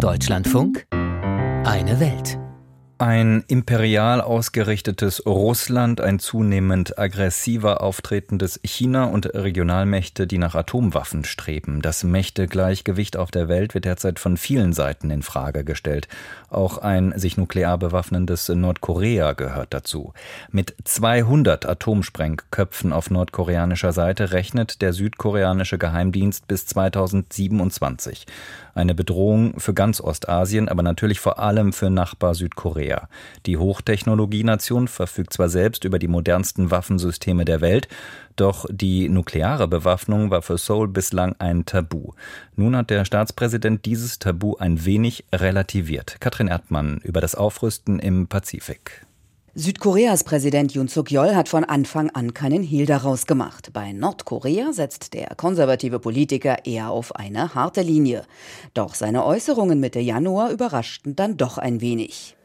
Deutschlandfunk Eine Welt. Ein imperial ausgerichtetes Russland, ein zunehmend aggressiver auftretendes China und Regionalmächte, die nach Atomwaffen streben. Das Mächtegleichgewicht auf der Welt wird derzeit von vielen Seiten in Frage gestellt. Auch ein sich nuklear bewaffnendes Nordkorea gehört dazu. Mit 200 Atomsprengköpfen auf nordkoreanischer Seite rechnet der südkoreanische Geheimdienst bis 2027. Eine Bedrohung für ganz Ostasien, aber natürlich vor allem für Nachbar Südkorea. Die Hochtechnologienation verfügt zwar selbst über die modernsten Waffensysteme der Welt, doch die nukleare Bewaffnung war für Seoul bislang ein Tabu. Nun hat der Staatspräsident dieses Tabu ein wenig relativiert. Katrin Erdmann über das Aufrüsten im Pazifik. Südkoreas Präsident Yoon Suk-yeol hat von Anfang an keinen Hehl daraus gemacht. Bei Nordkorea setzt der konservative Politiker eher auf eine harte Linie. Doch seine Äußerungen Mitte Januar überraschten dann doch ein wenig.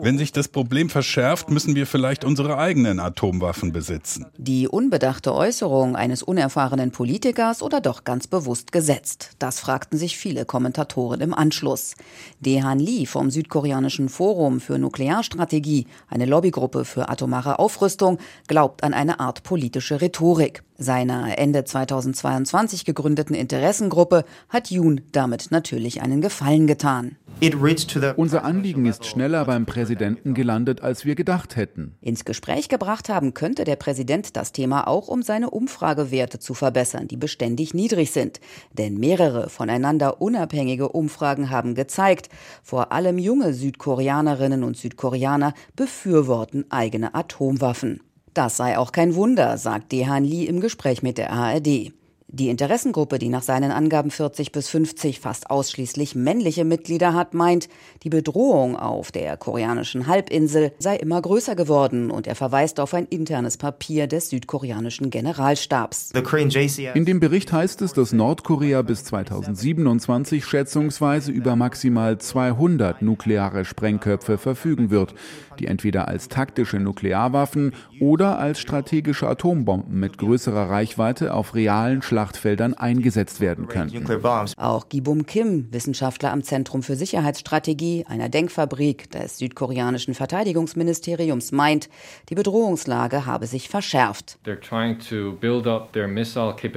Wenn sich das Problem verschärft, müssen wir vielleicht unsere eigenen Atomwaffen besitzen. Die unbedachte Äußerung eines unerfahrenen Politikers oder doch ganz bewusst gesetzt? Das fragten sich viele Kommentatoren im Anschluss. Dehan Lee vom südkoreanischen Forum für Nuklearstrategie, eine Lobbygruppe für atomare Aufrüstung, glaubt an eine Art politische Rhetorik. Seiner Ende 2022 gegründeten Interessengruppe hat Yoon damit natürlich einen Gefallen getan. Unser Anliegen ist schneller beim Präsidenten gelandet, als wir gedacht hätten. Ins Gespräch gebracht haben könnte der Präsident das Thema auch, um seine Umfragewerte zu verbessern, die beständig niedrig sind. Denn mehrere voneinander unabhängige Umfragen haben gezeigt, vor allem junge Südkoreanerinnen und Südkoreaner befürworten eigene Atomwaffen. Das sei auch kein Wunder, sagt Dehan Lee im Gespräch mit der ARD. Die Interessengruppe, die nach seinen Angaben 40 bis 50 fast ausschließlich männliche Mitglieder hat, meint, die Bedrohung auf der koreanischen Halbinsel sei immer größer geworden und er verweist auf ein internes Papier des südkoreanischen Generalstabs. In dem Bericht heißt es, dass Nordkorea bis 2027 schätzungsweise über maximal 200 nukleare Sprengköpfe verfügen wird, die entweder als taktische Nuklearwaffen oder als strategische Atombomben mit größerer Reichweite auf realen Schlag Schlachtfeldern eingesetzt werden könnten. Auch Gibum Kim, Wissenschaftler am Zentrum für Sicherheitsstrategie einer Denkfabrik des südkoreanischen Verteidigungsministeriums, meint, die Bedrohungslage habe sich verschärft.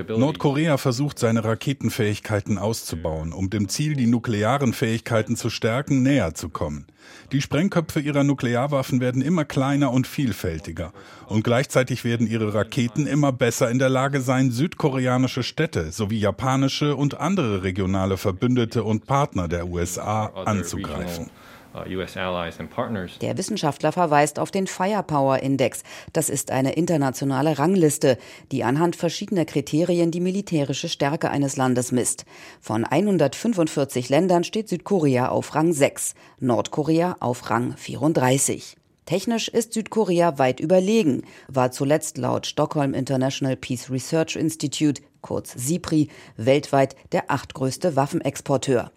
Nordkorea versucht, seine Raketenfähigkeiten auszubauen, um dem Ziel, die nuklearen Fähigkeiten zu stärken, näher zu kommen. Die Sprengköpfe ihrer Nuklearwaffen werden immer kleiner und vielfältiger. Und gleichzeitig werden ihre Raketen immer besser in der Lage sein, südkoreanische Städte sowie japanische und andere regionale Verbündete und Partner der USA anzugreifen. Uh, der Wissenschaftler verweist auf den Firepower Index. Das ist eine internationale Rangliste, die anhand verschiedener Kriterien die militärische Stärke eines Landes misst. Von 145 Ländern steht Südkorea auf Rang 6, Nordkorea auf Rang 34. Technisch ist Südkorea weit überlegen, war zuletzt laut Stockholm International Peace Research Institute kurz SIPRI, weltweit der achtgrößte Waffenexporteur.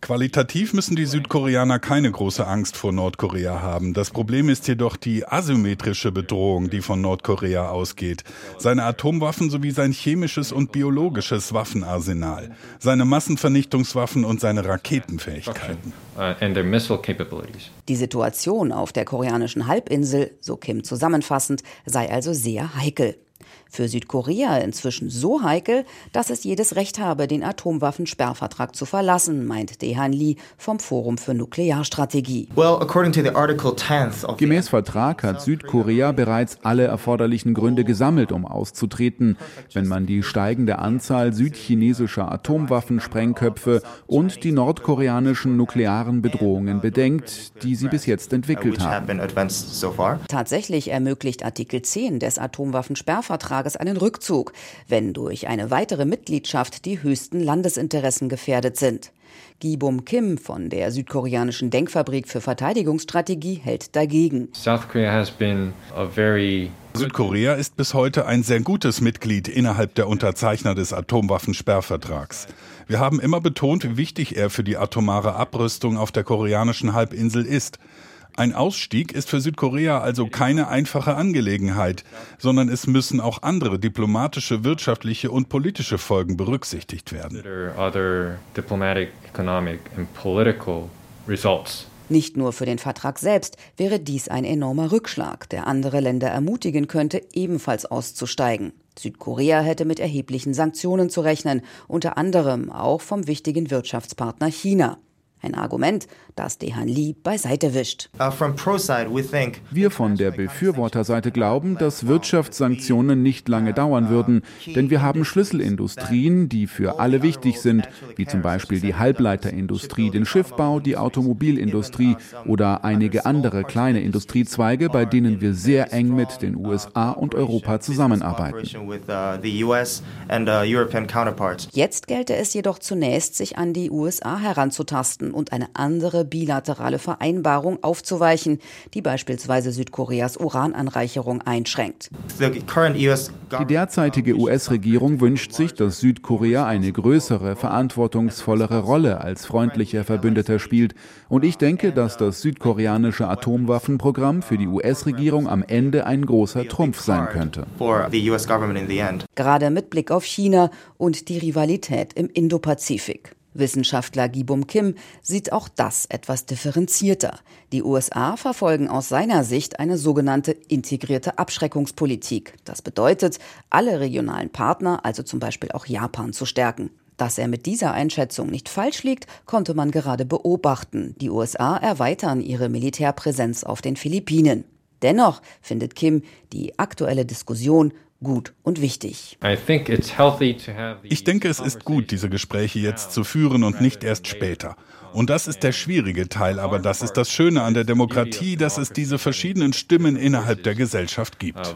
Qualitativ müssen die Südkoreaner keine große Angst vor Nordkorea haben. Das Problem ist jedoch die asymmetrische Bedrohung, die von Nordkorea ausgeht. Seine Atomwaffen sowie sein chemisches und biologisches Waffenarsenal, seine Massenvernichtungswaffen und seine Raketenfähigkeiten. Uh, die Situation auf der koreanischen Halbinsel, so Kim zusammenfassend, sei also sehr heikel für Südkorea inzwischen so heikel, dass es jedes Recht habe, den Atomwaffensperrvertrag zu verlassen, meint Dehan Lee vom Forum für Nuklearstrategie. Gemäß Vertrag hat Südkorea bereits alle erforderlichen Gründe gesammelt, um auszutreten, wenn man die steigende Anzahl südchinesischer Atomwaffensprengköpfe und die nordkoreanischen nuklearen Bedrohungen bedenkt, die sie bis jetzt entwickelt haben. Tatsächlich ermöglicht Artikel 10 des Atomwaffensperrvertrags Tages einen Rückzug, wenn durch eine weitere Mitgliedschaft die höchsten Landesinteressen gefährdet sind. Gibum Kim von der südkoreanischen Denkfabrik für Verteidigungsstrategie hält dagegen. Südkorea ist bis heute ein sehr gutes Mitglied innerhalb der Unterzeichner des Atomwaffensperrvertrags. Wir haben immer betont, wie wichtig er für die atomare Abrüstung auf der koreanischen Halbinsel ist. Ein Ausstieg ist für Südkorea also keine einfache Angelegenheit, sondern es müssen auch andere diplomatische, wirtschaftliche und politische Folgen berücksichtigt werden. Nicht nur für den Vertrag selbst wäre dies ein enormer Rückschlag, der andere Länder ermutigen könnte, ebenfalls auszusteigen. Südkorea hätte mit erheblichen Sanktionen zu rechnen, unter anderem auch vom wichtigen Wirtschaftspartner China. Ein Argument, das Dehan Lee beiseite wischt. Uh, Wir von der Befürworterseite glauben, dass Wirtschaftssanktionen nicht lange dauern würden, denn wir haben Schlüsselindustrien, die für alle wichtig sind, wie zum Beispiel die Halbleiterindustrie, den Schiffbau, die Automobilindustrie oder einige andere kleine Industriezweige, bei denen wir sehr eng mit den USA und Europa zusammenarbeiten. Uh, uh, Jetzt gelte es jedoch zunächst, sich an die USA heranzutasten und eine andere bilaterale Vereinbarung aufzuweichen, die beispielsweise Südkoreas Urananreicherung einschränkt. Die derzeitige US-Regierung wünscht sich, dass Südkorea eine größere, verantwortungsvollere Rolle als freundlicher Verbündeter spielt. Und ich denke, dass das südkoreanische Atomwaffenprogramm für die US-Regierung am Ende ein großer Trumpf sein könnte. Gerade mit Blick auf China und die Rivalität im Indopazifik. Wissenschaftler Gibum Kim sieht auch das etwas differenzierter. Die USA verfolgen aus seiner Sicht eine sogenannte integrierte Abschreckungspolitik. Das bedeutet, alle regionalen Partner, also zum Beispiel auch Japan, zu stärken. Dass er mit dieser Einschätzung nicht falsch liegt, konnte man gerade beobachten. Die USA erweitern ihre Militärpräsenz auf den Philippinen. Dennoch findet Kim die aktuelle Diskussion gut und wichtig. Ich denke, es ist gut, diese Gespräche jetzt zu führen und nicht erst später. Und das ist der schwierige Teil, aber das ist das Schöne an der Demokratie, dass es diese verschiedenen Stimmen innerhalb der Gesellschaft gibt.